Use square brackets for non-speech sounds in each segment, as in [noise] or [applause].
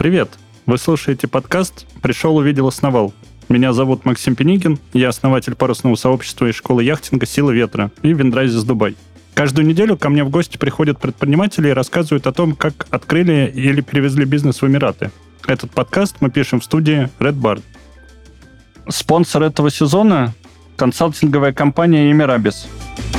Привет! Вы слушаете подкаст «Пришел, увидел, основал». Меня зовут Максим Пеникин, я основатель парусного сообщества и школы яхтинга «Сила ветра» и Wind Rises Дубай. Каждую неделю ко мне в гости приходят предприниматели и рассказывают о том, как открыли или перевезли бизнес в Эмираты. Этот подкаст мы пишем в студии Red Bar. Спонсор этого сезона – консалтинговая компания Emirabiz –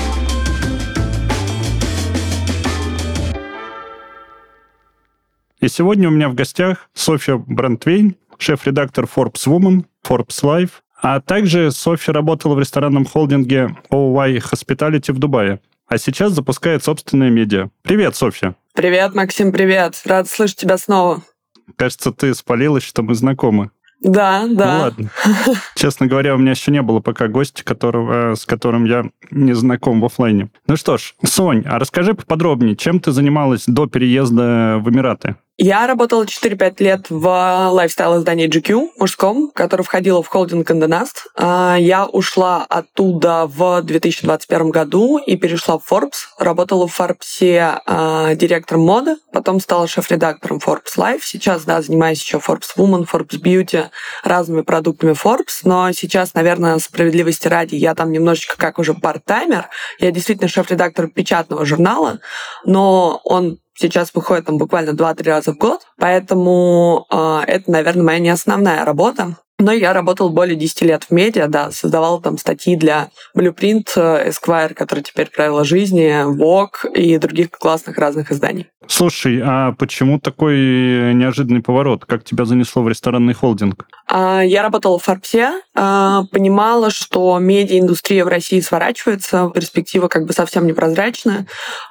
И сегодня у меня в гостях Софья Брандвейн, шеф-редактор Forbes Woman, Forbes Life, а также Софья работала в ресторанном холдинге OY Hospitality в Дубае, а сейчас запускает собственное медиа. Привет, Софья. Привет, Максим, привет. Рад слышать тебя снова. Кажется, ты спалилась, что мы знакомы. Да, да. Ну ладно. [laughs] Честно говоря, у меня еще не было пока гостя, которого, с которым я не знаком в офлайне. Ну что ж, Сонь, а расскажи поподробнее, чем ты занималась до переезда в Эмираты? Я работала 4-5 лет в лайфстайл-издании GQ, мужском, который входило в холдинг Condonast. А, я ушла оттуда в 2021 году и перешла в Forbes. Работала в Forbes а, директором моды, потом стала шеф-редактором Forbes Life. Сейчас, да, занимаюсь еще Forbes Woman, Forbes Beauty, разными продуктами Forbes, но сейчас, наверное, справедливости ради, я там немножечко как уже парт-таймер. Я действительно шеф-редактор печатного журнала, но он сейчас выходит там буквально 2-3 раза в год, поэтому э, это, наверное, моя не основная работа. Но я работал более 10 лет в медиа, да, создавал там статьи для Blueprint, Esquire, который теперь правила жизни, Vogue и других классных разных изданий. Слушай, а почему такой неожиданный поворот? Как тебя занесло в ресторанный холдинг? А, я работала в Форбсе, а, понимала, что медиаиндустрия в России сворачивается, перспектива как бы совсем непрозрачная,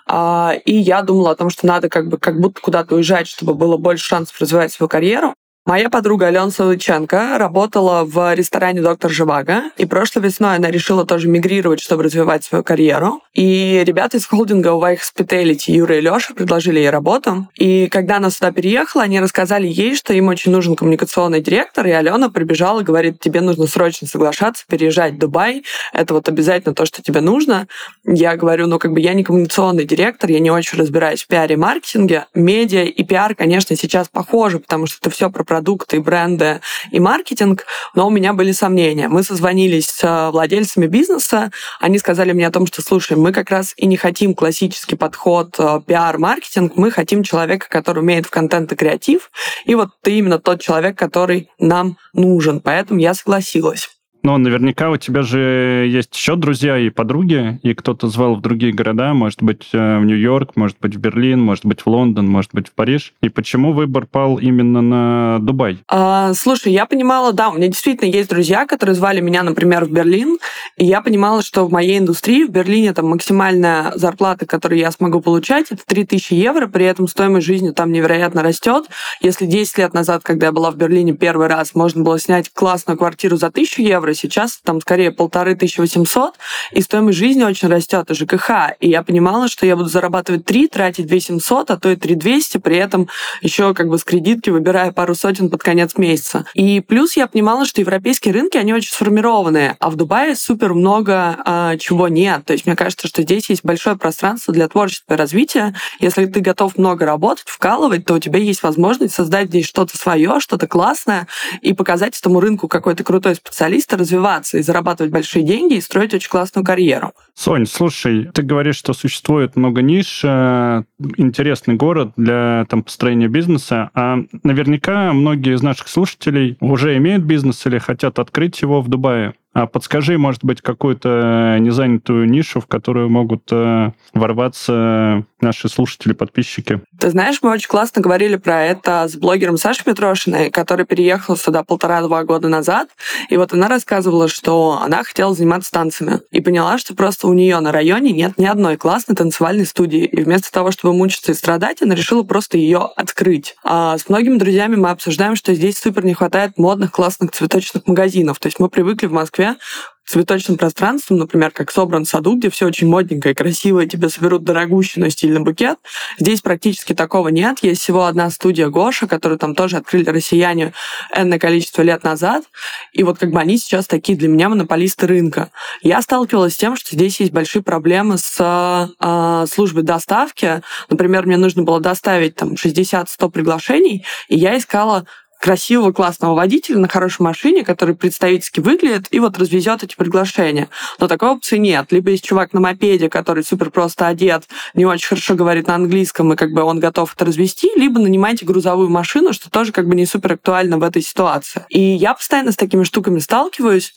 а, и я думала о том, что надо как бы как будто куда-то уезжать, чтобы было больше шансов развивать свою карьеру. Моя подруга Алена Солыченко работала в ресторане «Доктор Живаго», и прошлой весной она решила тоже мигрировать, чтобы развивать свою карьеру. И ребята из холдинга White Hospitality, Юра и Леша, предложили ей работу. И когда она сюда переехала, они рассказали ей, что им очень нужен коммуникационный директор, и Алена прибежала говорит, тебе нужно срочно соглашаться, переезжать в Дубай, это вот обязательно то, что тебе нужно. Я говорю, ну как бы я не коммуникационный директор, я не очень разбираюсь в пиаре маркетинге. Медиа и пиар, конечно, сейчас похожи, потому что это все про продукты, бренды и маркетинг, но у меня были сомнения. Мы созвонились с владельцами бизнеса, они сказали мне о том, что, слушай, мы как раз и не хотим классический подход э, пиар-маркетинг, мы хотим человека, который умеет в контент и креатив, и вот ты именно тот человек, который нам нужен. Поэтому я согласилась. Но наверняка у тебя же есть еще друзья и подруги, и кто-то звал в другие города, может быть, э, в Нью-Йорк, может быть, в Берлин, может быть, в Лондон, может быть, в Париж. И почему выбор пал именно на Дубай? А, слушай, я понимала, да, у меня действительно есть друзья, которые звали меня, например, в Берлин, и я понимала, что в моей индустрии в Берлине там максимальная зарплата, которую я смогу получать, это 3000 евро, при этом стоимость жизни там невероятно растет. Если 10 лет назад, когда я была в Берлине первый раз, можно было снять классную квартиру за 1000 евро, евро, сейчас там скорее полторы тысячи восемьсот, и стоимость жизни очень растет, и ЖКХ. И я понимала, что я буду зарабатывать 3, тратить 2 700, а то и 3 200, при этом еще как бы с кредитки выбирая пару сотен под конец месяца. И плюс я понимала, что европейские рынки, они очень сформированные, а в Дубае супер много а, чего нет. То есть мне кажется, что здесь есть большое пространство для творчества и развития. Если ты готов много работать, вкалывать, то у тебя есть возможность создать здесь что-то свое, что-то классное и показать этому рынку, какой то крутой специалист, развиваться и зарабатывать большие деньги и строить очень классную карьеру. Сонь, слушай, ты говоришь, что существует много ниш, э, интересный город для там, построения бизнеса, а наверняка многие из наших слушателей уже имеют бизнес или хотят открыть его в Дубае. А подскажи, может быть, какую-то незанятую нишу, в которую могут э, ворваться наши слушатели, подписчики. Ты знаешь, мы очень классно говорили про это с блогером Сашей Петрошиной, который переехал сюда полтора-два года назад. И вот она рассказывала, что она хотела заниматься танцами. И поняла, что просто у нее на районе нет ни одной классной танцевальной студии. И вместо того, чтобы мучиться и страдать, она решила просто ее открыть. А с многими друзьями мы обсуждаем, что здесь супер не хватает модных классных цветочных магазинов. То есть мы привыкли в Москве цветочным пространством, например, как собран в саду, где все очень модненько и красиво, и тебе соберут дорогущий, но стильный букет. Здесь практически такого нет. Есть всего одна студия Гоша, которую там тоже открыли россияне энное количество лет назад. И вот как бы они сейчас такие для меня монополисты рынка. Я сталкивалась с тем, что здесь есть большие проблемы с э, службой доставки. Например, мне нужно было доставить там 60-100 приглашений, и я искала красивого, классного водителя на хорошей машине, который представительски выглядит и вот развезет эти приглашения. Но такой опции нет. Либо есть чувак на мопеде, который супер просто одет, не очень хорошо говорит на английском, и как бы он готов это развести, либо нанимайте грузовую машину, что тоже как бы не супер актуально в этой ситуации. И я постоянно с такими штуками сталкиваюсь.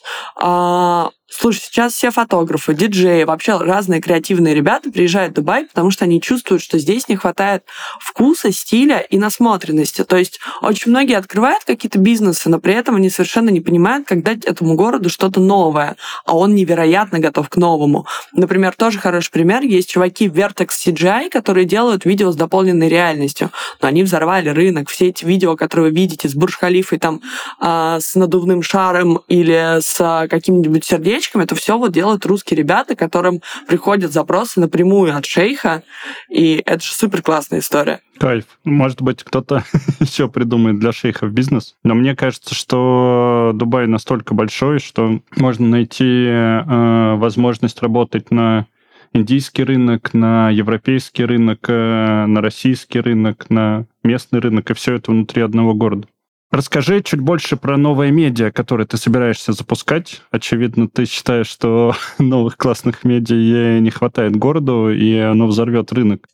А, Слушай, сейчас все фотографы, диджеи, вообще разные креативные ребята приезжают в Дубай, потому что они чувствуют, что здесь не хватает вкуса, стиля и насмотренности. То есть очень многие открывают какие-то бизнесы, но при этом они совершенно не понимают, как дать этому городу что-то новое, а он невероятно готов к новому. Например, тоже хороший пример, есть чуваки Vertex CGI, которые делают видео с дополненной реальностью, но они взорвали рынок. Все эти видео, которые вы видите с Бурж-Халифой там э, с надувным шаром или с э, каким-нибудь сердечком, сердечком, это все вот делают русские ребята, которым приходят запросы напрямую от шейха, и это же супер классная история. Кайф. Может быть, кто-то [laughs] еще придумает для шейхов бизнес. Но мне кажется, что Дубай настолько большой, что можно найти э, возможность работать на индийский рынок, на европейский рынок, э, на российский рынок, на местный рынок, и все это внутри одного города. Расскажи чуть больше про новые медиа, которые ты собираешься запускать. Очевидно, ты считаешь, что [laughs] новых классных медиа не хватает городу, и оно взорвет рынок.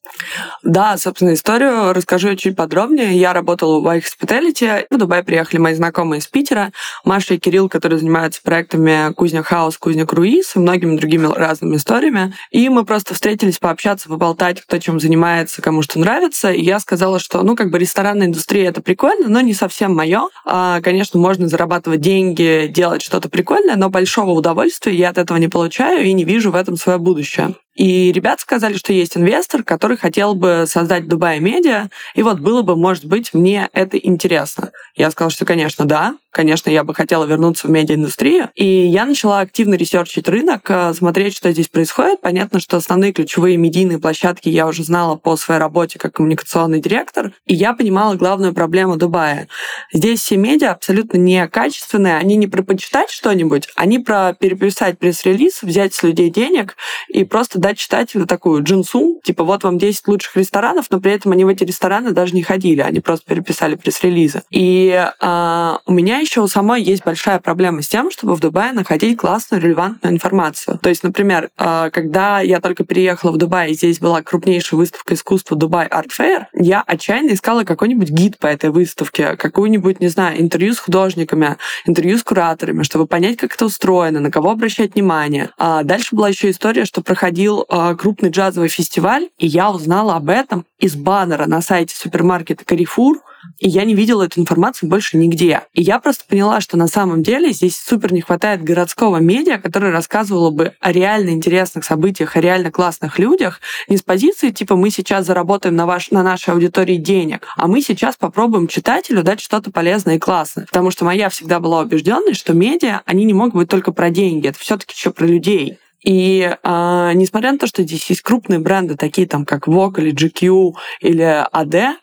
Да, собственно, историю расскажу чуть подробнее. Я работала в Dubai Hospitality. В Дубай приехали мои знакомые из Питера. Маша и Кирилл, которые занимаются проектами Кузня Хаус, Кузня Круиз и многими другими разными историями. И мы просто встретились пообщаться, поболтать, кто чем занимается, кому что нравится. И я сказала, что, ну, как бы ресторанная индустрия — это прикольно, но не совсем моя мое. А, конечно, можно зарабатывать деньги, делать что-то прикольное, но большого удовольствия я от этого не получаю и не вижу в этом свое будущее. И ребята сказали, что есть инвестор, который хотел бы создать Дубай Медиа, и вот было бы, может быть, мне это интересно. Я сказала, что, конечно, да, конечно, я бы хотела вернуться в медиаиндустрию. И я начала активно ресерчить рынок, э, смотреть, что здесь происходит. Понятно, что основные ключевые медийные площадки я уже знала по своей работе как коммуникационный директор, и я понимала главную проблему Дубая. Здесь все медиа абсолютно некачественные, они не про почитать что-нибудь, они про переписать пресс-релиз, взять с людей денег и просто дать дать читателю такую джинсу, типа вот вам 10 лучших ресторанов, но при этом они в эти рестораны даже не ходили, они просто переписали пресс-релизы. И э, у меня еще у самой есть большая проблема с тем, чтобы в Дубае находить классную, релевантную информацию. То есть, например, э, когда я только переехала в Дубай, и здесь была крупнейшая выставка искусства Дубай Art Fair, я отчаянно искала какой-нибудь гид по этой выставке, какую-нибудь, не знаю, интервью с художниками, интервью с кураторами, чтобы понять, как это устроено, на кого обращать внимание. А дальше была еще история, что проходил э, крупный джазовый фестиваль, и я узнала об этом из баннера на сайте супермаркета Carrefour, и я не видела эту информацию больше нигде. И я просто поняла, что на самом деле здесь супер не хватает городского медиа, которое рассказывало бы о реально интересных событиях, о реально классных людях, не с позиции типа мы сейчас заработаем на, ваш, на нашей аудитории денег, а мы сейчас попробуем читателю дать что-то полезное и классное. Потому что моя всегда была убежденность, что медиа, они не могут быть только про деньги, это все-таки еще про людей. И а, несмотря на то, что здесь есть крупные бренды, такие там как Vogue или GQ или AD,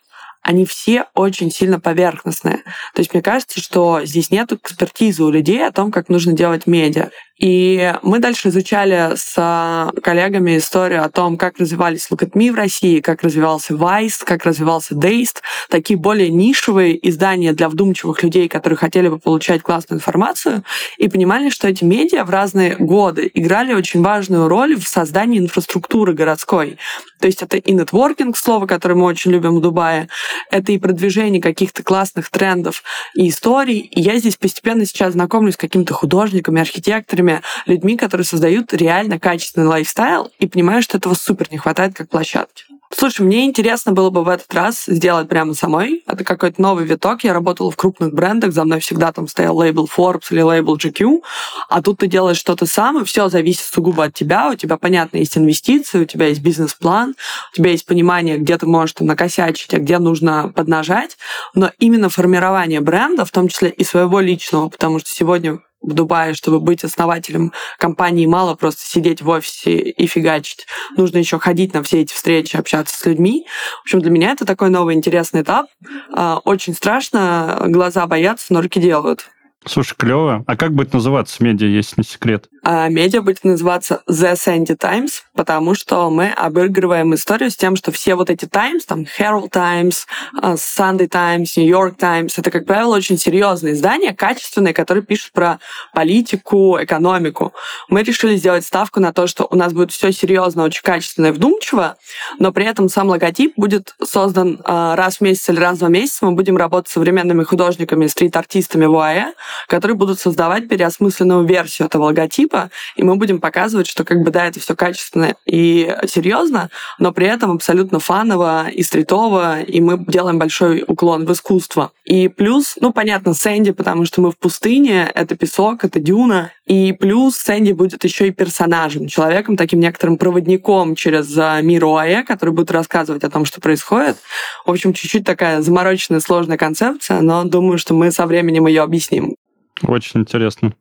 они все очень сильно поверхностные. То есть мне кажется, что здесь нет экспертизы у людей о том, как нужно делать медиа. И мы дальше изучали с коллегами историю о том, как развивались Me в России, как развивался Vice, как развивался Dazed, такие более нишевые издания для вдумчивых людей, которые хотели бы получать классную информацию, и понимали, что эти медиа в разные годы играли очень важную роль в создании инфраструктуры городской. То есть это и нетворкинг, слово, которое мы очень любим в Дубае, это и продвижение каких-то классных трендов и историй. И я здесь постепенно сейчас знакомлюсь с какими-то художниками, архитекторами, блогерами, людьми, которые создают реально качественный лайфстайл, и понимаю, что этого супер не хватает как площадки. Слушай, мне интересно было бы в этот раз сделать прямо самой. Это какой-то новый виток. Я работала в крупных брендах, за мной всегда там стоял лейбл Forbes или лейбл GQ, а тут ты делаешь что-то сам, и все зависит сугубо от тебя. У тебя, понятно, есть инвестиции, у тебя есть бизнес-план, у тебя есть понимание, где ты можешь там накосячить, а где нужно поднажать. Но именно формирование бренда, в том числе и своего личного, потому что сегодня в Дубае, чтобы быть основателем компании, мало просто сидеть в офисе и фигачить. Нужно еще ходить на все эти встречи, общаться с людьми. В общем, для меня это такой новый интересный этап. А, очень страшно, глаза боятся, но руки делают. Слушай, клево. А как будет называться медиа, если не секрет? А медиа будет называться The Sandy Times, потому что мы обыгрываем историю с тем, что все вот эти Times, там Herald Times, а, Sunday Times, New York Times, это, как правило, очень серьезные издания, качественные, которые пишут про политику, экономику. Мы решили сделать ставку на то, что у нас будет все серьезно, очень качественно и вдумчиво, но при этом сам логотип будет создан а, раз в месяц или раз в два месяца. Мы будем работать с современными художниками, стрит-артистами в ОАЭ, которые будут создавать переосмысленную версию этого логотипа, и мы будем показывать, что как бы да, это все качественно и серьезно, но при этом абсолютно фаново и стритово, и мы делаем большой уклон в искусство. И плюс, ну, понятно, Сэнди, потому что мы в пустыне, это песок, это дюна, и плюс Сэнди будет еще и персонажем, человеком, таким некоторым проводником через а, мир ОАЭ, который будет рассказывать о том, что происходит. В общем, чуть-чуть такая замороченная, сложная концепция, но думаю, что мы со временем ее объясним. Очень интересно.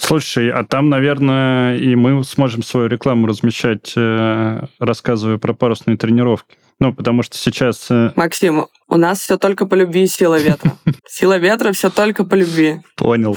Слушай, а там, наверное, и мы сможем свою рекламу размещать, э, рассказывая про парусные тренировки. Ну, потому что сейчас... Э, Максим, у нас все только по любви и сила ветра. [laughs] Сила ветра все только по любви. Понял.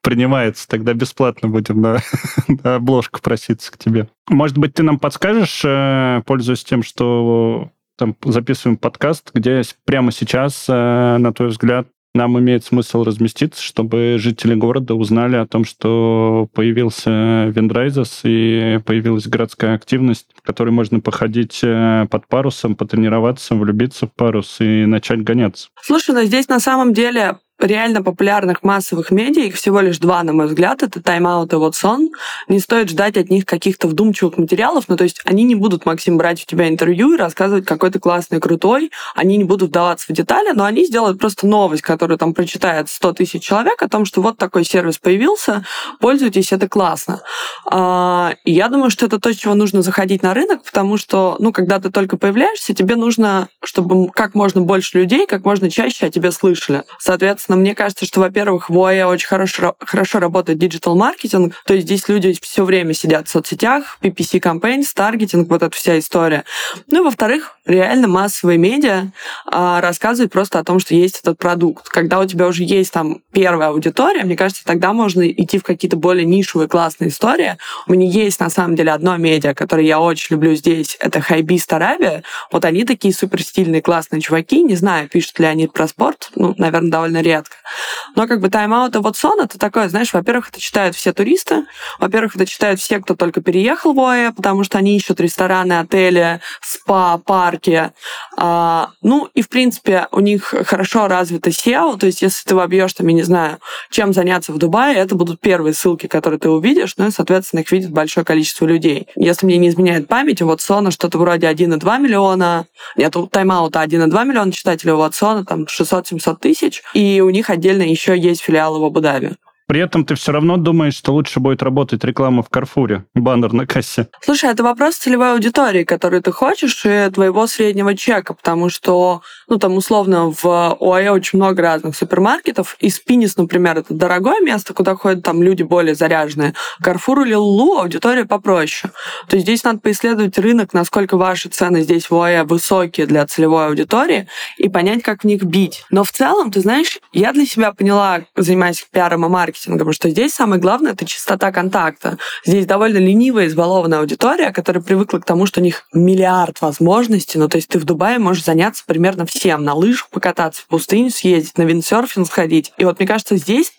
Принимается. Тогда бесплатно будем на, [laughs] на обложку проситься к тебе. Может быть, ты нам подскажешь, э, пользуясь тем, что там записываем подкаст, где прямо сейчас, на твой взгляд, нам имеет смысл разместиться, чтобы жители города узнали о том, что появился Вендрайзес и появилась городская активность, в которой можно походить э, под парусом, потренироваться, влюбиться в парус и начать гоняться. Слушай, ну здесь на самом деле реально популярных массовых медиа, их всего лишь два, на мой взгляд, это Out и Вот Сон. Не стоит ждать от них каких-то вдумчивых материалов, ну то есть они не будут, Максим, брать у тебя интервью и рассказывать, какой ты классный, крутой, они не будут вдаваться в детали, но они сделают просто новость, которую там прочитает 100 тысяч человек о том, что вот такой сервис появился, пользуйтесь, это классно. А, и я думаю, что это то, с чего нужно заходить на рынок, потому что, ну, когда ты только появляешься, тебе нужно, чтобы как можно больше людей, как можно чаще о тебе слышали. Соответственно, Соответственно, мне кажется, что, во-первых, в ОАЭ очень хорошо, хорошо работает digital-маркетинг, то есть здесь люди все время сидят в соцсетях, PPC campaigns, таргетинг, вот эта вся история. Ну и, во-вторых, реально массовые медиа а, рассказывают просто о том, что есть этот продукт. Когда у тебя уже есть там первая аудитория, мне кажется, тогда можно идти в какие-то более нишевые классные истории. У меня есть, на самом деле, одно медиа, которое я очень люблю здесь, это Хайбист Арабия. Вот они такие супер стильные, классные чуваки. Не знаю, пишут ли они про спорт, ну, наверное, довольно редко редко. Но как бы тайм-аут и вот сон это такое, знаешь, во-первых, это читают все туристы, во-первых, это читают все, кто только переехал в ОАЭ, потому что они ищут рестораны, отели, спа, парки. А, ну и, в принципе, у них хорошо развито SEO, то есть если ты вобьешь там, я не знаю, чем заняться в Дубае, это будут первые ссылки, которые ты увидишь, ну и, соответственно, их видит большое количество людей. Если мне не изменяет память, у Ватсона что-то вроде 1,2 миллиона, нет, у тайм-аута 1,2 миллиона читателей, у Ватсона там 600-700 тысяч, и у них отдельно еще есть филиалы в Абу-Даби. При этом ты все равно думаешь, что лучше будет работать реклама в Карфуре, баннер на кассе. Слушай, это вопрос целевой аудитории, которую ты хочешь, и твоего среднего чека, потому что, ну, там, условно, в ОАЭ очень много разных супермаркетов, и Спинис, например, это дорогое место, куда ходят там люди более заряженные. Карфур или Лулу аудитория попроще. То есть здесь надо поисследовать рынок, насколько ваши цены здесь в ОАЭ высокие для целевой аудитории, и понять, как в них бить. Но в целом, ты знаешь, я для себя поняла, занимаясь пиаром и маркетингом, маркетингом, что здесь самое главное — это чистота контакта. Здесь довольно ленивая, избалованная аудитория, которая привыкла к тому, что у них миллиард возможностей. Ну, то есть ты в Дубае можешь заняться примерно всем. На лыжах покататься, в пустыню съездить, на виндсерфинг сходить. И вот мне кажется, здесь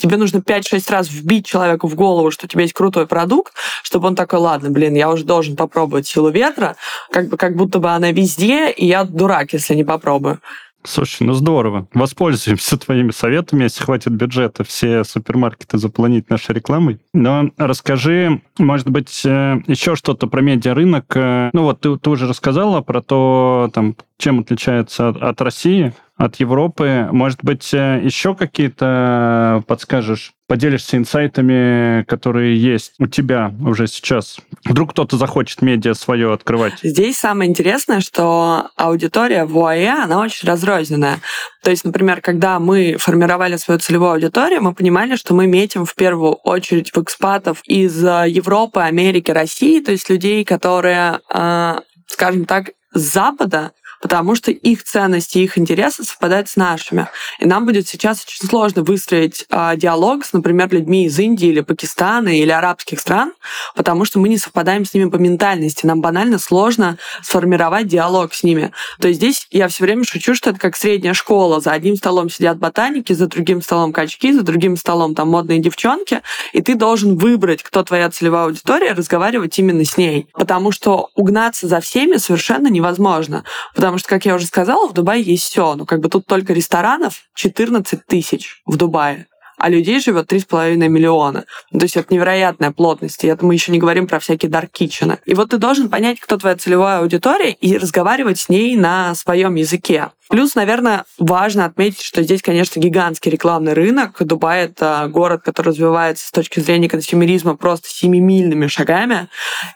тебе нужно 5-6 раз вбить человеку в голову, что у тебя есть крутой продукт, чтобы он такой, ладно, блин, я уже должен попробовать силу ветра, как, бы, как будто бы она везде, и я дурак, если не попробую. Слушай, ну здорово. Воспользуемся твоими советами, если хватит бюджета все супермаркеты заполонить нашей рекламой. Но расскажи, может быть, э, еще что-то про медиарынок. Э, ну вот ты, ты уже рассказала про то, там, чем отличается от, от России. От Европы. Может быть, э, еще какие-то подскажешь? Поделишься инсайтами, которые есть у тебя уже сейчас. Вдруг кто-то захочет медиа свое открывать. Здесь самое интересное, что аудитория в УАЭ, она очень разрозненная. То есть, например, когда мы формировали свою целевую аудиторию, мы понимали, что мы метим в первую очередь в экспатов из э, Европы, Америки, России, то есть людей, которые, э, скажем так, с Запада потому что их ценности, их интересы совпадают с нашими. И нам будет сейчас очень сложно выстроить э, диалог с, например, людьми из Индии или Пакистана или арабских стран, потому что мы не совпадаем с ними по ментальности. Нам банально сложно сформировать диалог с ними. То есть здесь я все время шучу, что это как средняя школа. За одним столом сидят ботаники, за другим столом качки, за другим столом там модные девчонки, и ты должен выбрать, кто твоя целевая аудитория, разговаривать именно с ней. Потому что угнаться за всеми совершенно невозможно. Потому Потому что, как я уже сказала, в Дубае есть все. Ну, как бы тут только ресторанов 14 тысяч в Дубае а людей живет 3,5 миллиона. Ну, то есть это невероятная плотность. И это мы еще не говорим про всякие dark kitchen ы. И вот ты должен понять, кто твоя целевая аудитория, и разговаривать с ней на своем языке. Плюс, наверное, важно отметить, что здесь, конечно, гигантский рекламный рынок. Дубай — это город, который развивается с точки зрения консюмеризма просто семимильными шагами.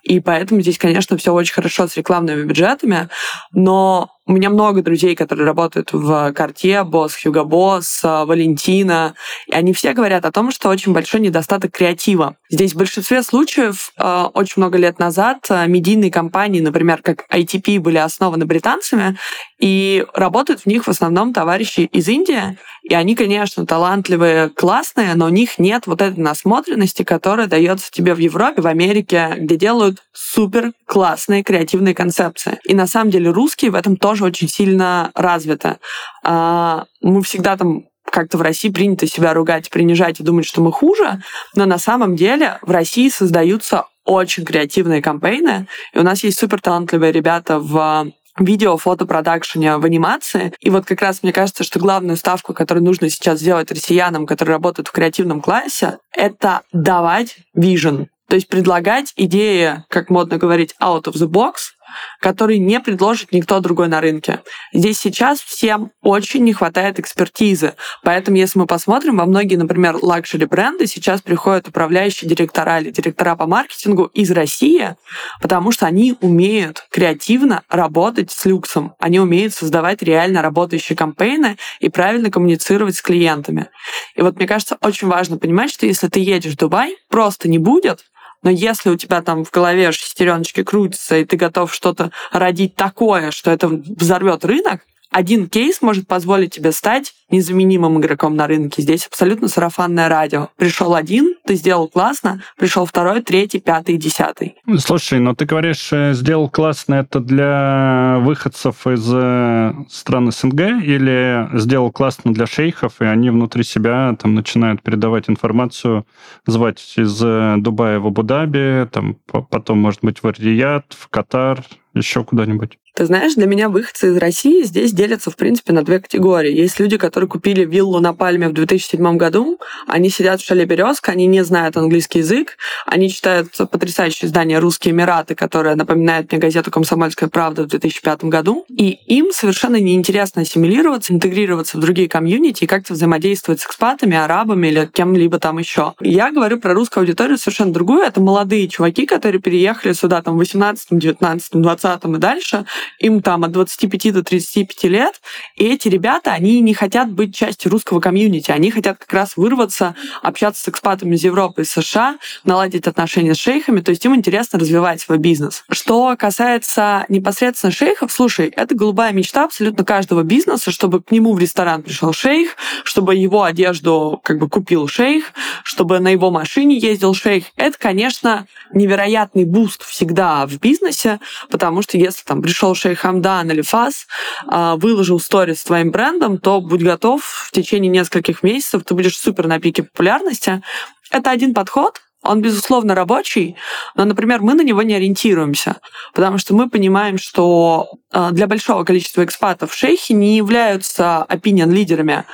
И поэтому здесь, конечно, все очень хорошо с рекламными бюджетами. Но у меня много друзей, которые работают в Карте, Босс, Хьюго Босс, Валентина, и они все говорят о том, что очень большой недостаток креатива. Здесь в большинстве случаев э, очень много лет назад э, медийные компании, например, как ITP, были основаны британцами, и работают в них в основном товарищи из Индии, и они, конечно, талантливые, классные, но у них нет вот этой насмотренности, которая дается тебе в Европе, в Америке, где делают супер классные креативные концепции. И на самом деле русские в этом тоже очень сильно развиты. А, мы всегда там как-то в России принято себя ругать, принижать и думать, что мы хуже, но на самом деле в России создаются очень креативные кампейны, и у нас есть супер талантливые ребята в видео, фотопродакшене, в анимации. И вот как раз мне кажется, что главную ставку, которую нужно сейчас сделать россиянам, которые работают в креативном классе, это давать вижен. То есть предлагать идеи, как модно говорить, out of the box, который не предложит никто другой на рынке. Здесь сейчас всем очень не хватает экспертизы. Поэтому, если мы посмотрим, во многие, например, luxury бренды сейчас приходят управляющие директора или директора по маркетингу из России, потому что они умеют креативно работать с люксом. Они умеют создавать реально работающие campaign ы и правильно коммуницировать с клиентами. И вот мне кажется, очень важно понимать, что если ты едешь в Дубай, просто не будет, но если у тебя там в голове шестереночки крутятся, и ты готов что-то родить такое, что это взорвет рынок, один кейс может позволить тебе стать незаменимым игроком на рынке. Здесь абсолютно сарафанное радио. Пришел один, ты сделал классно, пришел второй, третий, пятый, десятый. Слушай, но ты говоришь, э, сделал классно это для выходцев из э, стран СНГ или сделал классно для шейхов, и они внутри себя там начинают передавать информацию, звать из э, Дубая в Абу-Даби, там потом, может быть, в Рият, в Катар, еще куда-нибудь? Ты знаешь, для меня выходцы из России здесь делятся, в принципе, на две категории. Есть люди, которые купили виллу на Пальме в 2007 году, они сидят в шале «Березка», они не знают английский язык, они читают потрясающее издание «Русские Эмираты», которое напоминает мне газету «Комсомольская правда» в 2005 году, и им совершенно неинтересно ассимилироваться, интегрироваться в другие комьюнити и как-то взаимодействовать с экспатами, арабами или кем-либо там еще. Я говорю про русскую аудиторию совершенно другую. Это молодые чуваки, которые переехали сюда там в 18, 19, 20 и дальше, им там от 25 до 35 лет, и эти ребята, они не хотят быть частью русского комьюнити, они хотят как раз вырваться, общаться с экспатами из Европы и США, наладить отношения с шейхами, то есть им интересно развивать свой бизнес. Что касается непосредственно шейхов, слушай, это голубая мечта абсолютно каждого бизнеса, чтобы к нему в ресторан пришел шейх, чтобы его одежду как бы купил шейх, чтобы на его машине ездил шейх. Это, конечно, невероятный boost всегда в бизнесе, потому что если там пришел шейх Хамдан или Фазза, выложил сторис с твоим брендом, то будь готов, в течение нескольких месяцев ты будешь супер на пике популярности. Это один подход, он, безусловно, рабочий, но, например, мы на него не ориентируемся, потому что мы понимаем, что а, для большого количества экспатов шейхи не являются opinion-лидерами.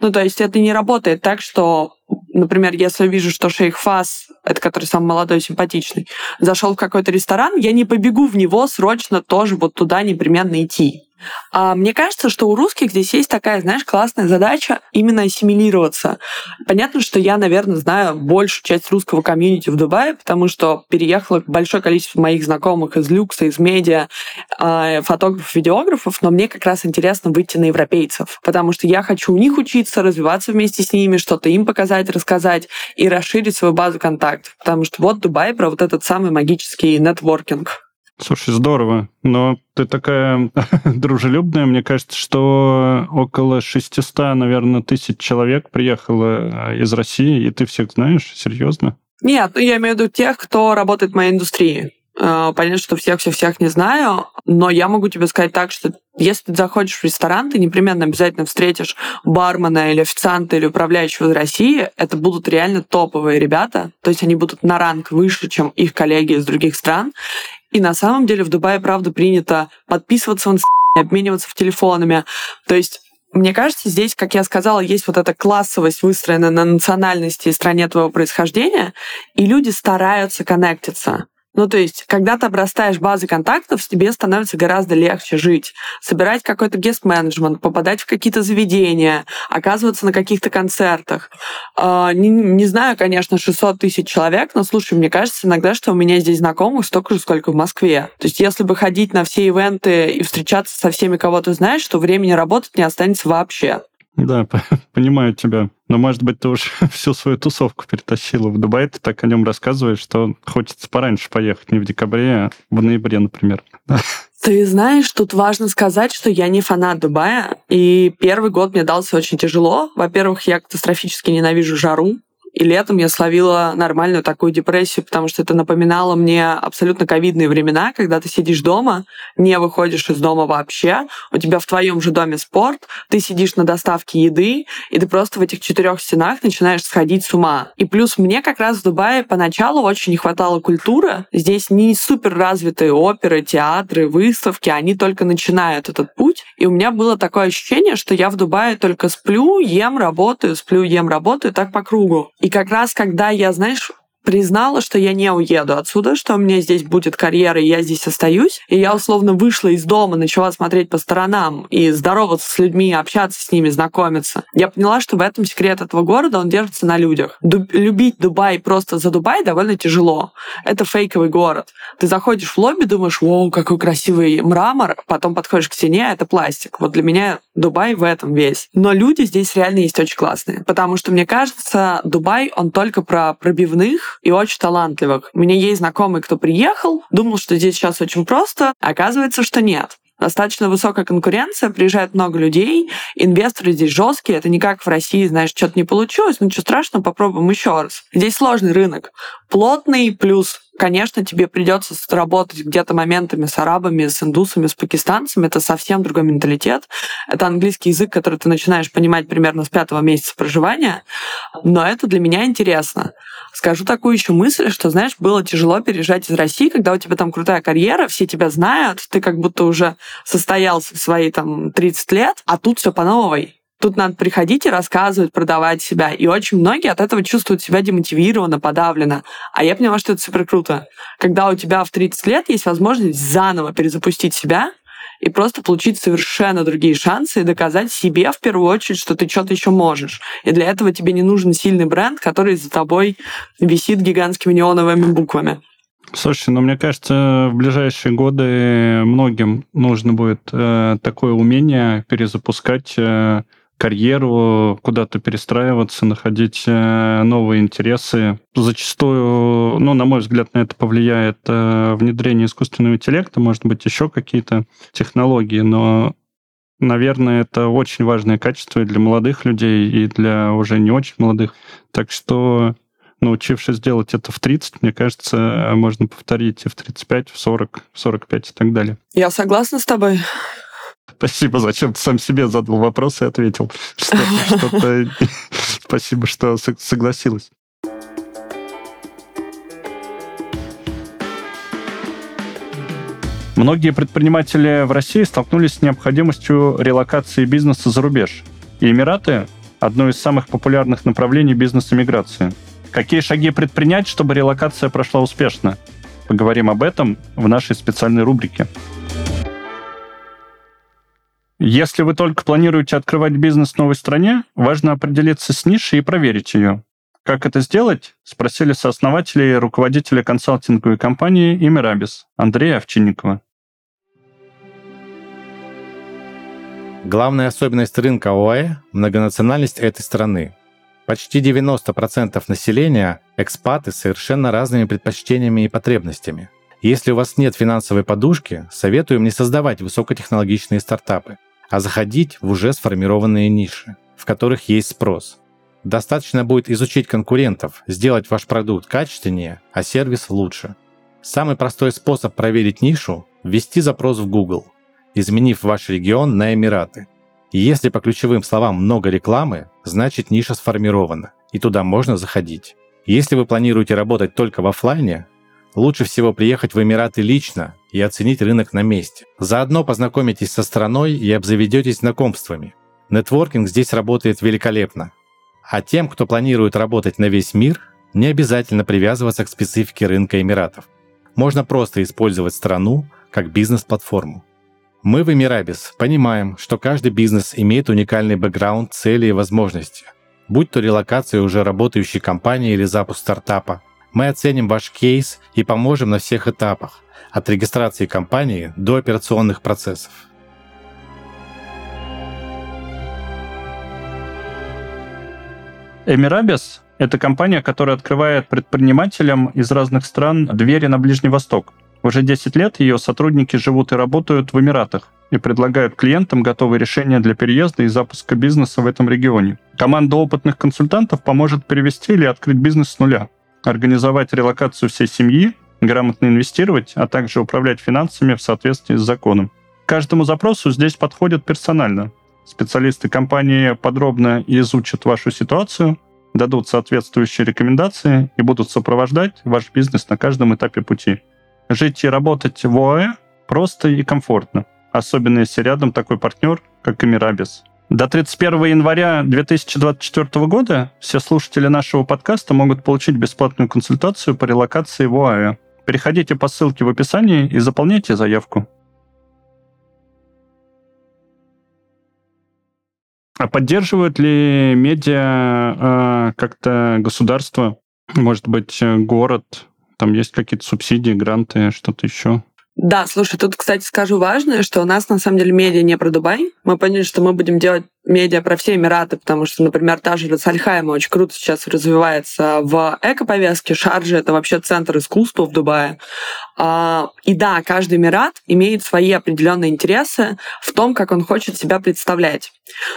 Ну, то есть это не работает так, что, например, если я вижу, что шейх Фас, это который самый молодой, симпатичный, зашел в какой-то ресторан, я не побегу в него срочно тоже вот туда непременно идти. А мне кажется, что у русских здесь есть такая, знаешь, классная задача именно ассимилироваться. Понятно, что я, наверное, знаю большую часть русского комьюнити в Дубае, потому что переехало большое количество моих знакомых из люкса, из медиа, а, фотографов, видеографов, но мне как раз интересно выйти на европейцев, потому что я хочу у них учиться, развиваться вместе с ними, что-то им показать, рассказать и расширить свою базу контактов. Потому что вот Дубай про вот этот самый магический нетворкинг. Слушай, здорово. Но ты такая [laughs] дружелюбная. Мне кажется, что около 600, наверное, тысяч человек приехало э, из России, и ты всех знаешь? Серьезно? Нет, ну, я имею в виду тех, кто работает в моей индустрии. Э, понятно, что всех-всех-всех не знаю, но я могу тебе сказать так, что если ты заходишь в ресторан, ты непременно обязательно встретишь бармена или официанта или управляющего из России. Это будут реально топовые ребята, то есть они будут на ранг выше, чем их коллеги из других стран. И на самом деле в Дубае, правда, принято подписываться Инстаграме, обмениваться в телефонами. То есть мне кажется, здесь, как я сказала, есть вот эта классовость, выстроенная на национальности и стране твоего происхождения, и люди стараются коннектиться. Ну, то есть, когда ты обрастаешь базой контактов, тебе становится гораздо легче жить, собирать какой-то гест-менеджмент, попадать в какие-то заведения, оказываться на каких-то концертах. А, не, не знаю, конечно, 600 тысяч человек, но, слушай, мне кажется иногда, что у меня здесь знакомых столько же, сколько в Москве. То есть, если бы ходить на все ивенты и встречаться со всеми, кого ты знаешь, то времени работать не останется вообще. Да, [laughs] понимаю тебя. Но, может быть, ты уж [laughs] всю свою тусовку перетащила в Дубай, ты так о нем рассказываешь, что хочется пораньше поехать, не в декабре, а в ноябре, например. Ты знаешь, тут важно сказать, что я не фанат Дубая, и первый год мне дался очень тяжело. Во-первых, я катастрофически ненавижу жару, и летом я словила нормальную такую депрессию, потому что это напоминало мне абсолютно ковидные времена, когда ты сидишь дома, не выходишь из дома вообще, у тебя в твоем же доме спорт, ты сидишь на доставке еды, и ты просто в этих четырех стенах начинаешь сходить с ума. И плюс мне как раз в Дубае поначалу очень не хватало культуры. Здесь не супер развитые оперы, театры, выставки, они только начинают этот путь. И у меня было такое ощущение, что я в Дубае только сплю, ем, работаю, сплю, ем, работаю, так по кругу. И как раз когда я, знаешь, признала, что я не уеду отсюда, что у меня здесь будет карьера, и я здесь остаюсь. И я условно вышла из дома, начала смотреть по сторонам и здороваться с людьми, общаться с ними, знакомиться. Я поняла, что в этом секрет этого города, он держится на людях. Ду- любить Дубай просто за Дубай довольно тяжело. Это фейковый город. Ты заходишь в лобби, думаешь, вау, какой красивый мрамор, потом подходишь к стене, а это пластик. Вот для меня Дубай в этом весь. Но люди здесь реально есть очень классные. Потому что, мне кажется, Дубай, он только про пробивных, и очень талантливых. У меня есть знакомый, кто приехал, думал, что здесь сейчас очень просто, оказывается, что нет достаточно высокая конкуренция, приезжает много людей, инвесторы здесь жесткие, это не как в России, знаешь, что-то не получилось, ну ничего страшного, попробуем еще раз. Здесь сложный рынок, плотный, плюс конечно, тебе придется работать где-то моментами с арабами, с индусами, с пакистанцами. Это совсем другой менталитет. Это английский язык, который ты начинаешь понимать примерно с пятого месяца проживания. Но это для меня интересно. Скажу такую еще мысль, что, знаешь, было тяжело переезжать из России, когда у тебя там крутая карьера, все тебя знают, ты как будто уже состоялся в свои там 30 лет, а тут все по новой. Тут надо приходить и рассказывать, продавать себя. И очень многие от этого чувствуют себя демотивированно, подавленно. А я поняла, что это супер круто. Когда у тебя в 30 лет есть возможность заново перезапустить себя, и просто получить совершенно другие шансы и доказать себе в первую очередь, что ты что-то еще можешь. И для этого тебе не нужен сильный бренд, который за тобой висит гигантскими неоновыми буквами. Слушай, ну мне кажется, в ближайшие годы многим нужно будет э, такое умение перезапускать э, карьеру, куда-то перестраиваться, находить э, новые интересы. Зачастую, ну, на мой взгляд, на это повлияет э, внедрение искусственного интеллекта, может быть, еще какие-то технологии, но наверное, это очень важное качество и для молодых людей, и для уже не очень молодых. Так что, научившись делать это в 30, мне кажется, можно повторить и в 35, в 40, в 45 и так далее. Я согласна с тобой. Спасибо, зачем ты сам себе задал вопрос и ответил. Что-то... [laughs] Спасибо, что согласилась. Многие предприниматели в России столкнулись с необходимостью релокации бизнеса за рубеж. И Эмираты – одно из самых популярных направлений бизнес-эмиграции. Какие шаги предпринять, чтобы релокация прошла успешно? Поговорим об этом в нашей специальной рубрике. Если вы только планируете открывать бизнес в новой стране, важно определиться с нишей и проверить ее. Как это сделать? Спросили сооснователя и руководителя консалтинговой компании Имирабис Андрея Овчинникова. Главная особенность рынка ОАЭ – многонациональность этой страны. Почти 90% населения – экспаты с совершенно разными предпочтениями и потребностями. Если у вас нет финансовой подушки, советуем не создавать высокотехнологичные стартапы, а заходить в уже сформированные ниши, в которых есть спрос. Достаточно будет изучить конкурентов, сделать ваш продукт качественнее, а сервис лучше. Самый простой способ проверить нишу – ввести запрос в Google – изменив ваш регион на Эмираты. Если по ключевым словам много рекламы, значит ниша сформирована, и туда можно заходить. Если вы планируете работать только в офлайне, лучше всего приехать в Эмираты лично и оценить рынок на месте. Заодно познакомитесь со страной и обзаведетесь знакомствами. Нетворкинг здесь работает великолепно. А тем, кто планирует работать на весь мир, не обязательно привязываться к специфике рынка Эмиратов. Можно просто использовать страну как бизнес-платформу. Мы в Эмирабис понимаем, что каждый бизнес имеет уникальный бэкграунд, цели и возможности. Будь то релокация уже работающей компании или запуск стартапа, мы оценим ваш кейс и поможем на всех этапах, от регистрации компании до операционных процессов. Эмирабис – это компания, которая открывает предпринимателям из разных стран двери на Ближний Восток. Уже 10 лет ее сотрудники живут и работают в Эмиратах и предлагают клиентам готовые решения для переезда и запуска бизнеса в этом регионе. Команда опытных консультантов поможет перевести или открыть бизнес с нуля, организовать релокацию всей семьи, грамотно инвестировать, а также управлять финансами в соответствии с законом. Каждому запросу здесь подходят персонально. Специалисты компании подробно изучат вашу ситуацию, дадут соответствующие рекомендации и будут сопровождать ваш бизнес на каждом этапе пути. Жить и работать в ОАЭ просто и комфортно, особенно если рядом такой партнер, как Эмирабис. До 31 января 2024 года все слушатели нашего подкаста могут получить бесплатную консультацию по релокации в ОАЭ. Переходите по ссылке в описании и заполняйте заявку. А поддерживают ли медиа э, как-то государство, может быть, город, там есть какие-то субсидии, гранты, что-то еще? Да, слушай, тут, кстати, скажу важное, что у нас на самом деле медиа не про Дубай. Мы поняли, что мы будем делать медиа про все Эмираты, потому что, например, та же Расальхайма очень круто сейчас развивается в эко-повестке. Шарджи — это вообще центр искусства в Дубае. А, и да, каждый Эмират имеет свои определенные интересы в том, как он хочет себя представлять.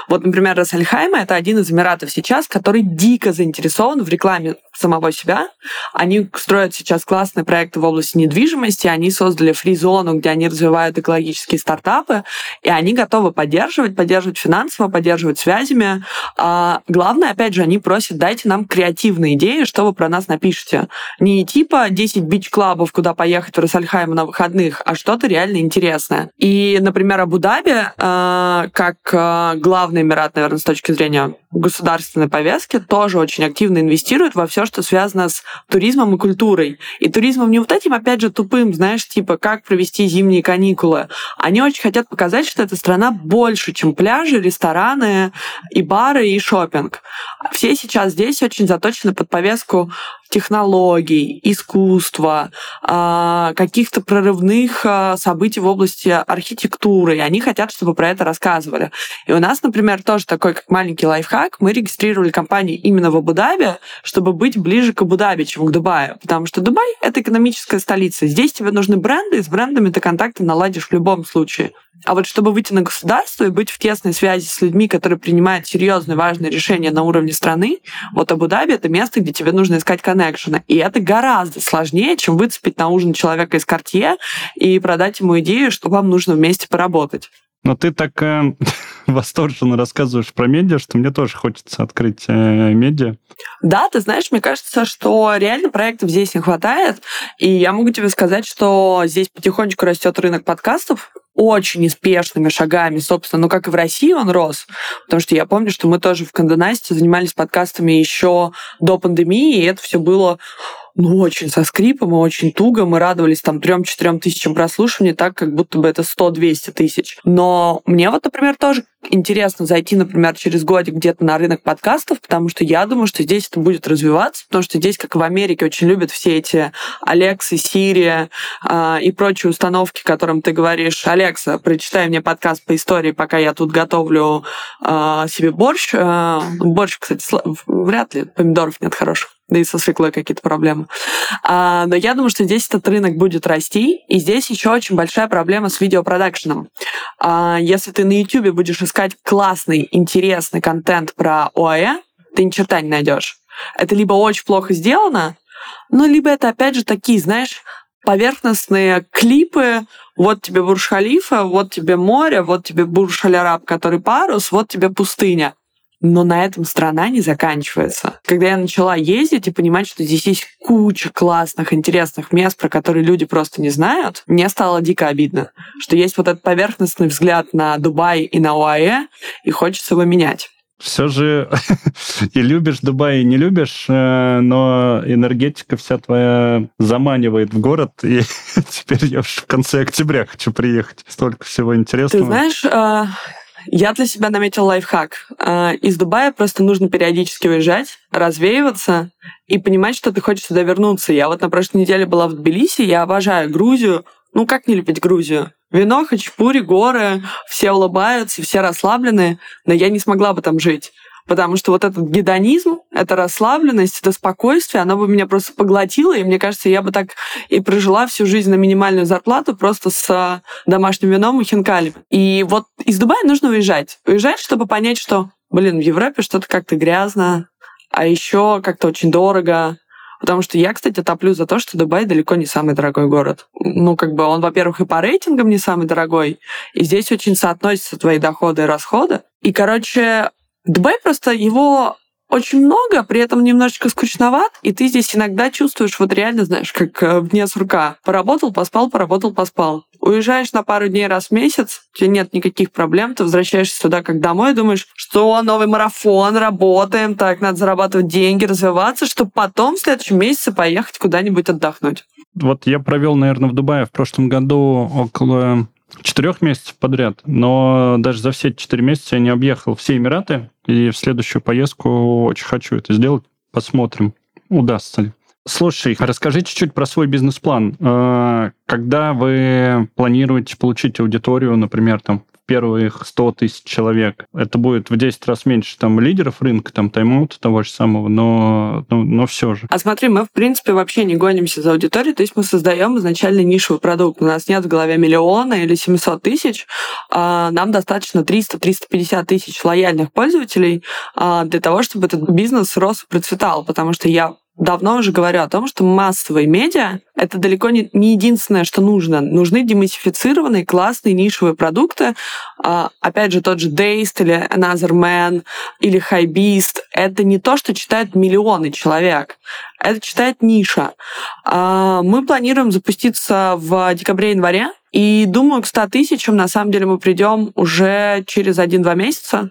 Вот, например, Расальхайма — это один из Эмиратов сейчас, который дико заинтересован в рекламе самого себя. Они строят сейчас классные проекты в области недвижимости, они создали фри-зону, где они развивают экологические стартапы, и они готовы поддерживать, поддерживать финансово, поддерживать связями. А главное, опять же, они просят, дайте нам креативные идеи, что вы про нас напишете. Не типа 10 бич-клабов, куда поехать в Рассальхайм на выходных, а что-то реально интересное. И, например, Абу-Даби, а, как а, главный Эмират, наверное, с точки зрения государственной повестки, тоже очень активно инвестирует во все, что связано с туризмом и культурой. И туризмом не вот этим, опять же, тупым, знаешь, типа, как провести зимние каникулы. Они очень хотят показать, что эта страна больше, чем пляжи, рестораны, рестораны, и бары, и шопинг. Все сейчас здесь очень заточены под повестку технологий, искусства, а, каких-то прорывных а, событий в области архитектуры. И они хотят, чтобы про это рассказывали. И у нас, например, тоже такой как маленький лайфхак. Мы регистрировали компанию именно в Абу-Даби, чтобы быть ближе к Абу-Даби, чем к Дубаю. Потому что Дубай — это экономическая столица. Здесь тебе нужны бренды, и с брендами ты контакты наладишь в любом случае. А вот чтобы выйти на государство и быть в тесной связи с людьми, которые принимают серьезные, важные решения на уровне страны, вот Абу-Даби — это место, где тебе нужно искать коннекшены. И это гораздо сложнее, чем выцепить на ужин человека из Картье и продать ему идею, что вам нужно вместе поработать. Но ты так э, [laughs] восторженно рассказываешь про медиа, что мне тоже хочется открыть э, медиа. Да, ты знаешь, мне кажется, что реально проектов здесь не хватает. И я могу тебе сказать, что здесь потихонечку растет рынок подкастов очень неспешными шагами, собственно, ну как и в России он рос, потому что я помню, что мы тоже в Канденасте занимались подкастами еще до пандемии, и это все было ну, очень со скрипом и очень туго. Мы радовались там 3-4 тысячам прослушиваний, так как будто бы это 100-200 тысяч. Но мне вот, например, тоже интересно зайти, например, через годик где-то на рынок подкастов, потому что я думаю, что здесь это будет развиваться, потому что здесь, как и в Америке, очень любят все эти Алексы, Сирия э, и прочие установки, которым ты говоришь, Алекса, прочитай мне подкаст по истории, пока я тут готовлю э, себе борщ. Э, борщ, кстати, вряд ли, помидоров нет хороших да и со свеклой какие-то проблемы. А, но я думаю, что здесь этот рынок будет расти, и здесь еще очень большая проблема с видеопродакшеном. А, если ты на YouTube будешь искать классный, интересный контент про ОАЭ, ты ни черта не найдешь. Это либо очень плохо сделано, ну, либо это, опять же, такие, знаешь, поверхностные клипы. Вот тебе Бурж-Халифа, вот тебе море, вот тебе Бурж-Аль-Араб, который парус, вот тебе пустыня. Но на этом страна не заканчивается. Когда я начала ездить и понимать, что здесь есть куча классных, интересных мест, про которые люди просто не знают, мне стало дико обидно, что есть вот этот поверхностный взгляд на Дубай и на ОАЭ, и хочется его менять все же [laughs] и любишь Дубай, и не любишь, э, но энергетика вся твоя заманивает в город, и [laughs] теперь я в конце октября хочу приехать. Столько всего интересного. Ты знаешь, э, я для себя наметил лайфхак. А, из Дубая просто нужно периодически уезжать, развеиваться и понимать, что ты хочешь сюда вернуться. Я вот на прошлой неделе была в Тбилиси, я обожаю Грузию. Ну, как не любить Грузию? Вино, хачапури, горы, все улыбаются, все расслаблены, но я не смогла бы там жить потому что вот этот гедонизм, эта расслабленность, это спокойствие, оно бы меня просто поглотило, и мне кажется, я бы так и прожила всю жизнь на минимальную зарплату просто с домашним вином и хинкалями. И вот из Дубая нужно уезжать. Уезжать, чтобы понять, что, блин, в Европе что-то как-то грязно, а еще как-то очень дорого, Потому что я, кстати, топлю за то, что Дубай далеко не самый дорогой город. Ну, как бы он, во-первых, и по рейтингам не самый дорогой, и здесь очень соотносятся твои доходы и расходы. И, короче, Дубай просто его очень много, при этом немножечко скучноват, и ты здесь иногда чувствуешь, вот реально, знаешь, как э, вне сурка. Поработал, поспал, поработал, поспал. Уезжаешь на пару дней раз в месяц, у тебя нет никаких проблем, ты возвращаешься сюда как домой, думаешь, что новый марафон, работаем, так, надо зарабатывать деньги, развиваться, чтобы потом в следующем месяце поехать куда-нибудь отдохнуть. Вот я провел, наверное, в Дубае в прошлом году около четырех месяцев подряд, но даже за все четыре месяца я не объехал все Эмираты, и в следующую поездку очень хочу это сделать. Посмотрим, удастся ли. Слушай, расскажи чуть-чуть про свой бизнес-план. Э, когда вы планируете получить аудиторию, например, там первых 100 тысяч человек. Это будет в 10 раз меньше там лидеров рынка, там тайм-аута того же самого, но, но, но все же. А смотри, мы, в принципе, вообще не гонимся за аудиторией, то есть мы создаем изначально нишевый продукт. У нас нет в голове миллиона или 700 тысяч, а нам достаточно 300-350 тысяч лояльных пользователей а, для того, чтобы этот бизнес рос и процветал, потому что я давно уже говорю о том, что массовые медиа — это далеко не, не единственное, что нужно. Нужны демассифицированные, классные, нишевые продукты. А, опять же, тот же Dazed или Another Man или Highbeast — это не то, что читают миллионы человек. Это читает ниша. А, мы планируем запуститься в декабре-январе, и думаю, к 100 тысячам на самом деле мы придем уже через 1-2 месяца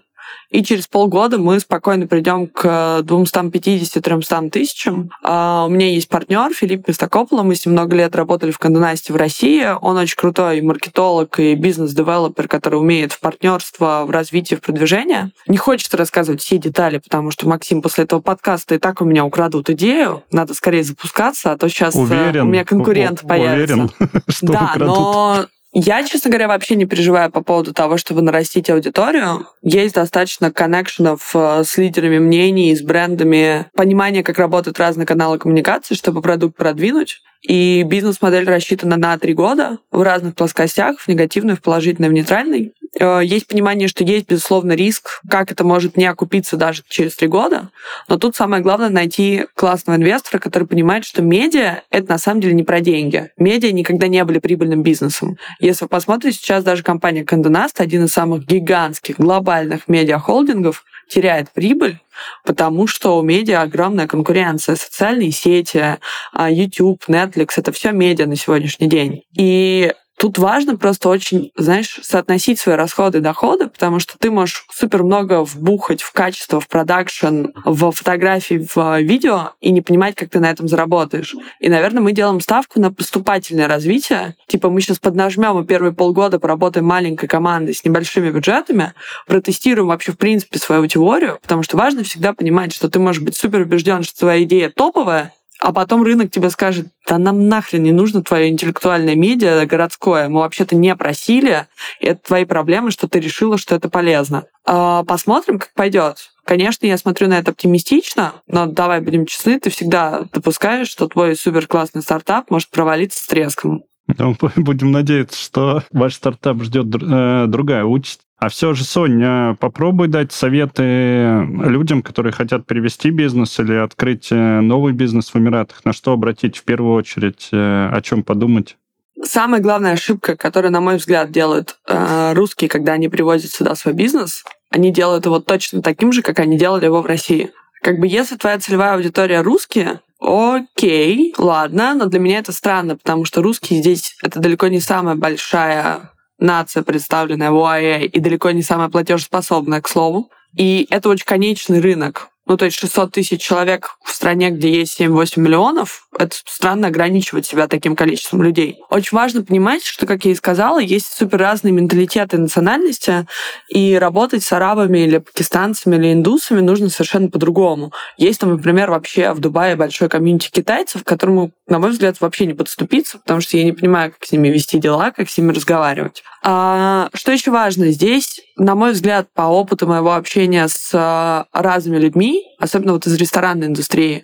и через полгода мы спокойно придем к 250-300 тысячам. А, у меня есть партнер Филипп Мистакополо, мы с ним много лет работали в Кондонасте в России. Он очень крутой маркетолог и бизнес-девелопер, который умеет в партнерство, в развитии, в продвижение. Не хочется рассказывать все детали, потому что Максим после этого подкаста и так у меня украдут идею. Надо скорее запускаться, а то сейчас э, уверен, у меня конкурент появится. Уверен, [laughs] что да, украдут. но я, честно говоря, вообще не переживаю по поводу того, чтобы нарастить аудиторию. Есть достаточно коннекшенов э, с лидерами мнений, с брендами, понимание, как работают разные каналы коммуникации, чтобы продукт продвинуть. И бизнес-модель рассчитана на три года в разных плоскостях, в негативной, в положительной, в нейтральной. Э, есть понимание, что есть, безусловно, риск, как это может не окупиться даже через три года. Но тут самое главное найти классного инвестора, который понимает, что медиа — это на самом деле не про деньги. Медиа никогда не были прибыльным бизнесом. Если вы посмотрите, сейчас даже компания Condonast, один из самых гигантских глобальных медиахолдингов, теряет прибыль, потому что у медиа огромная конкуренция. Социальные сети, а, YouTube, Netflix — это все медиа на сегодняшний день. И Тут важно просто очень, знаешь, соотносить свои расходы и доходы, потому что ты можешь супер много вбухать в качество, в продакшн, в фотографии, в видео и не понимать, как ты на этом заработаешь. И, наверное, мы делаем ставку на поступательное развитие. Типа мы сейчас поднажмем и первые полгода поработаем маленькой командой с небольшими бюджетами, протестируем вообще в принципе свою теорию, потому что важно всегда понимать, что ты можешь быть супер убежден, что твоя идея топовая, а потом рынок тебе скажет, да нам нахрен не нужно твое интеллектуальное медиа городское, мы вообще-то не просили, это твои проблемы, что ты решила, что это полезно. А посмотрим, как пойдет. Конечно, я смотрю на это оптимистично, но давай будем честны, ты всегда допускаешь, что твой супер классный стартап может провалиться с треском. Ну, [laughs] будем надеяться, что ваш стартап ждет э, другая участь. А все же, Соня, попробуй дать советы людям, которые хотят перевести бизнес или открыть э, новый бизнес в Эмиратах. На что обратить в первую очередь, э, о чем подумать? Самая главная ошибка, которую, на мой взгляд, делают э, русские, когда они привозят сюда свой бизнес, они делают его точно таким же, как они делали его в России. Как бы если твоя целевая аудитория русские, окей, ладно, но для меня это странно, потому что русские здесь это далеко не самая большая нация, представленная в ОАЭ, и далеко не самая платежеспособная, к слову. И это очень конечный рынок. Ну, то есть 600 тысяч человек в стране, где есть 7-8 миллионов, это странно ограничивать себя таким количеством людей. Очень важно понимать, что, как я и сказала, есть супер разные менталитеты и национальности, и работать с арабами или пакистанцами или индусами нужно совершенно по-другому. Есть там, например, вообще в Дубае большой комьюнити китайцев, к которому, на мой взгляд, вообще не подступиться, потому что я не понимаю, как с ними вести дела, как с ними разговаривать. А, что еще важно? Здесь, на мой взгляд, по опыту моего общения с а, разными людьми, особенно вот из ресторанной индустрии,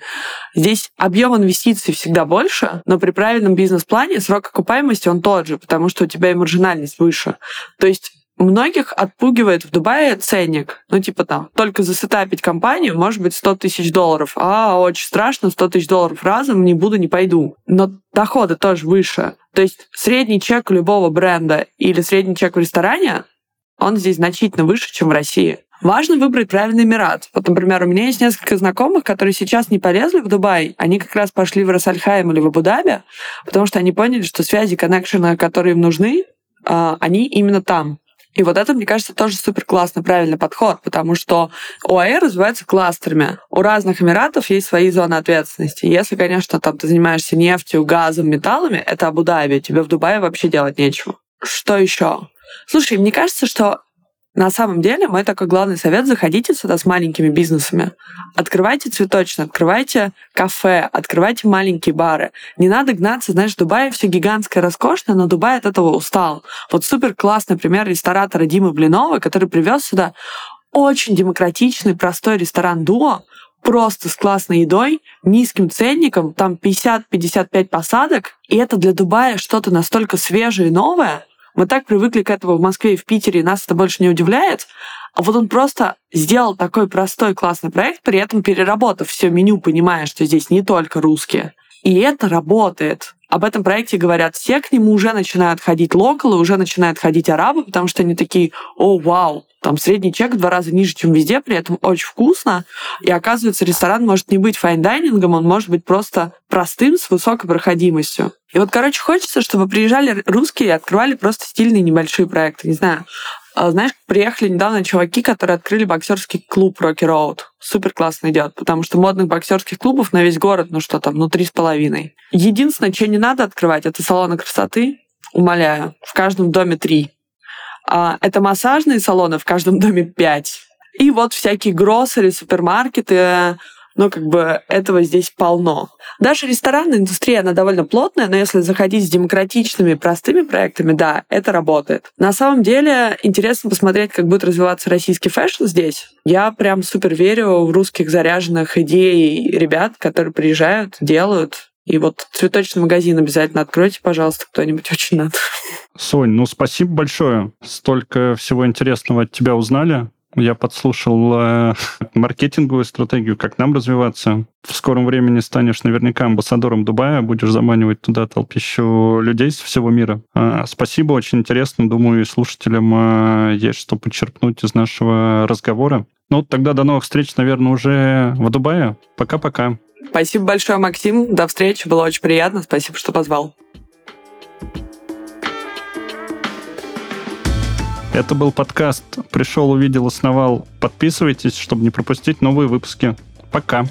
здесь объем инвестиций всегда больше, но при правильном бизнес-плане срок окупаемости он тот же, потому что у тебя и маржинальность выше. То есть Многих отпугивает в Дубае ценник. Ну, типа там, только засетапить компанию может быть 100 тысяч долларов. А, очень страшно, 100 тысяч долларов разом, не буду, не пойду. Но доходы тоже выше. То есть средний чек любого бренда или средний чек в ресторане, он здесь значительно выше, чем в России. Важно выбрать правильный Эмират. Вот, например, у меня есть несколько знакомых, которые сейчас не полезли в Дубай, они как раз пошли в Рассальхайм или в Абу-Даби, потому что они поняли, что связи, коннекшены, которые им нужны, а, они именно там. И вот это, мне кажется, тоже супер классный, правильный подход, потому что ОАЭ развивается кластерами. У разных эмиратов есть свои зоны ответственности. Если, конечно, там ты занимаешься нефтью, газом, металлами, это Абу-Даби, тебе в Дубае вообще делать нечего. Что еще? Слушай, мне кажется, что на самом деле, мой такой главный совет, заходите сюда с маленькими бизнесами. Открывайте цветочно, открывайте кафе, открывайте маленькие бары. Не надо гнаться, знаешь, в Дубае все гигантское, роскошное, но Дубай от этого устал. Вот супер классный пример ресторатора Димы Блинова, который привез сюда очень демократичный, простой ресторан «Дуо», просто с классной едой, низким ценником, там 50-55 посадок, и это для Дубая что-то настолько свежее и новое, мы так привыкли к этому в Москве и в Питере, и нас это больше не удивляет. А вот он просто сделал такой простой классный проект, при этом переработав все меню, понимая, что здесь не только русские. И это работает. Об этом проекте говорят все, к нему уже начинают ходить local ы, уже начинают ходить арабы, потому что они такие, о, вау, там средний чек в два раза ниже, чем везде, при этом очень вкусно. И оказывается, ресторан может не быть fine dining ом, он может быть просто простым, с высокой проходимостью. И вот, короче, хочется, чтобы приезжали русские и открывали просто стильные небольшие проекты. Не знаю, а, знаешь, приехали недавно чуваки, которые открыли боксерский клуб Rocky Road. Супер классно идет, потому что модных боксерских клубов на весь город, ну что там, ну три с половиной. Единственное, что не надо открывать, это салоны красоты. Умоляю, в каждом доме три. А, это массажные салоны, в каждом доме пять. И вот всякие grocery, супермаркеты, но как бы этого здесь полно. Даже ресторанная индустрия, она довольно плотная, но если заходить с демократичными, простыми проектами, да, это работает. На самом деле интересно посмотреть, как будет развиваться российский fashion здесь. Я прям супер верю в русских заряженных идей ребят, которые приезжают, делают, и вот цветочный магазин обязательно откройте, пожалуйста, кто-нибудь очень надо. Сонь, ну спасибо большое. Столько всего интересного от тебя узнали. Я подслушал э, [laughs] маркетинговую стратегию, как нам развиваться. В скором времени станешь наверняка амбассадором Дубая, будешь заманивать туда толпищу людей со всего мира. Э, спасибо, очень интересно. Думаю, и слушателям э, есть что подчеркнуть из нашего разговора. Ну, тогда до новых встреч, наверное, уже в Дубае. Пока-пока. Спасибо большое, Максим. До встречи. Было очень приятно. Спасибо, что позвал. Это был подкаст «Пришел, увидел, основал». Подписывайтесь, чтобы не пропустить новые выпуски. Пока.